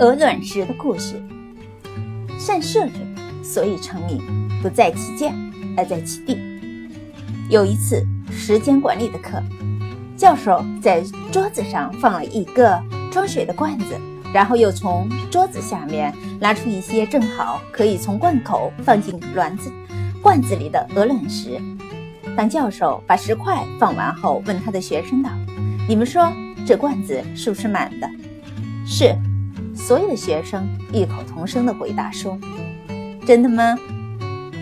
鹅卵石的故事。善射者，所以成名，不在其架，而在其地。有一次时间管理的课，教授在桌子上放了一个装水的罐子，然后又从桌子下面拿出一些正好可以从罐口放进卵子罐子里的鹅卵石。当教授把石块放完后，问他的学生道：“你们说这罐子是不是满的？”“是。”所有的学生异口同声地回答说：“真的吗？”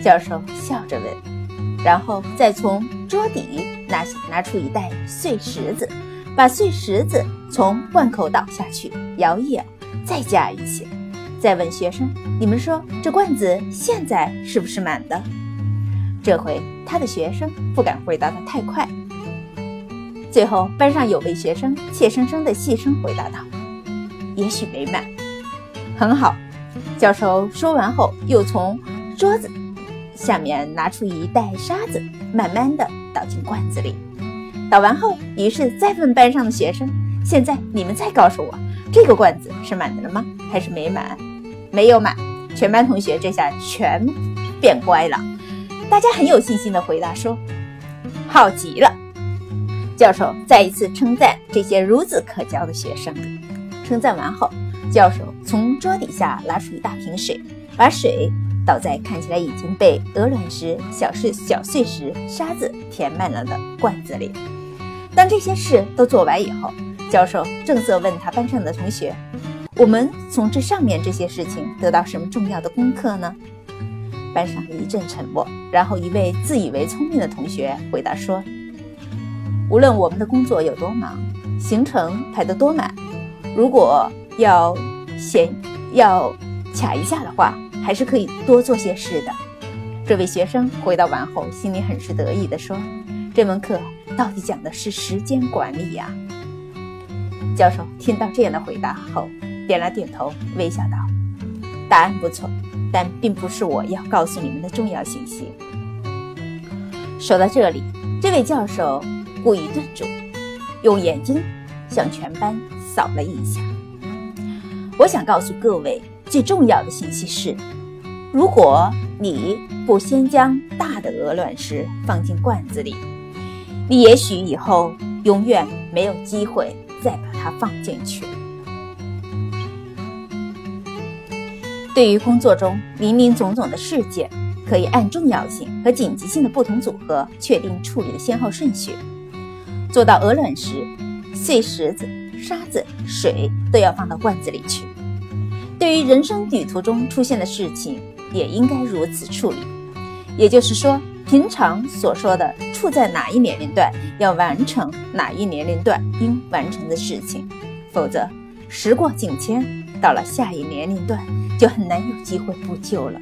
教授笑着问，然后再从桌底拿拿出一袋碎石子，把碎石子从罐口倒下去，摇一摇，再加一些，再问学生：“你们说这罐子现在是不是满的？”这回他的学生不敢回答的太快。最后班上有位学生怯生生的细声回答道：“也许没满。”很好，教授说完后，又从桌子下面拿出一袋沙子，慢慢的倒进罐子里。倒完后，于是再问班上的学生：“现在你们再告诉我，这个罐子是满的了吗？还是没满？”“没有满。”全班同学这下全变乖了，大家很有信心的回答说：“好极了。”教授再一次称赞这些孺子可教的学生。称赞完后。教授从桌底下拿出一大瓶水，把水倒在看起来已经被鹅卵石、小碎小碎石、沙子填满了的罐子里。当这些事都做完以后，教授正色问他班上的同学：“我们从这上面这些事情得到什么重要的功课呢？”班上一阵沉默，然后一位自以为聪明的同学回答说：“无论我们的工作有多忙，行程排得多满，如果……”要闲要卡一下的话，还是可以多做些事的。这位学生回答完后，心里很是得意地说：“这门课到底讲的是时间管理呀？”教授听到这样的回答后，点了点头，微笑道：“答案不错，但并不是我要告诉你们的重要信息。”说到这里，这位教授故意顿住，用眼睛向全班扫了一下。我想告诉各位，最重要的信息是：如果你不先将大的鹅卵石放进罐子里，你也许以后永远没有机会再把它放进去。对于工作中林林总总的事件，可以按重要性和紧急性的不同组合确定处理的先后顺序，做到鹅卵石、碎石子。沙子、水都要放到罐子里去。对于人生旅途中出现的事情，也应该如此处理。也就是说，平常所说的处在哪一年龄段，要完成哪一年龄段应完成的事情，否则时过境迁，到了下一年龄段就很难有机会补救了。